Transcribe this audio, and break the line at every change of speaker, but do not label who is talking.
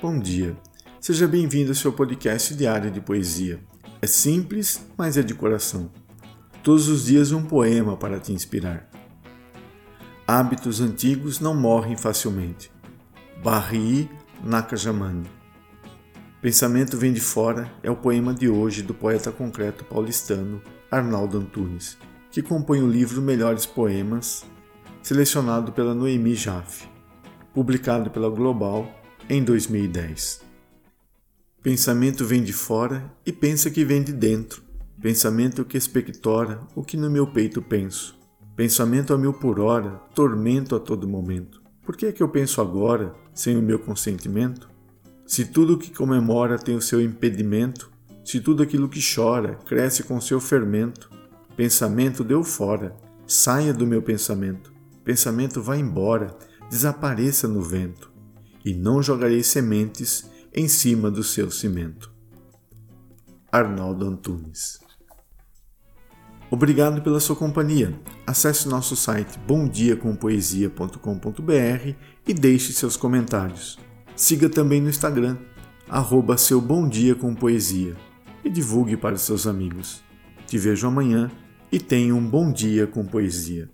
Bom dia. Seja bem-vindo ao seu podcast diário de poesia. É simples, mas é de coração. Todos os dias um poema para te inspirar. Hábitos antigos não morrem facilmente. Barri Nakajamani. Pensamento vem de fora é o poema de hoje do poeta concreto paulistano Arnaldo Antunes, que compõe o livro Melhores Poemas, selecionado pela Noemi Jaffe, publicado pela Global em 2010. Pensamento vem de fora e pensa que vem de dentro. Pensamento que expectora o que no meu peito penso. Pensamento a mil por hora, tormento a todo momento. Por que é que eu penso agora, sem o meu consentimento? Se tudo que comemora tem o seu impedimento, se tudo aquilo que chora cresce com seu fermento, pensamento deu fora, saia do meu pensamento. Pensamento vá embora, desapareça no vento e não jogarei sementes em cima do seu cimento. Arnaldo Antunes Obrigado pela sua companhia. Acesse nosso site bomdiacompoesia.com.br e deixe seus comentários. Siga também no Instagram, arroba seu Bom Dia com Poesia e divulgue para seus amigos. Te vejo amanhã e tenha um bom dia com poesia.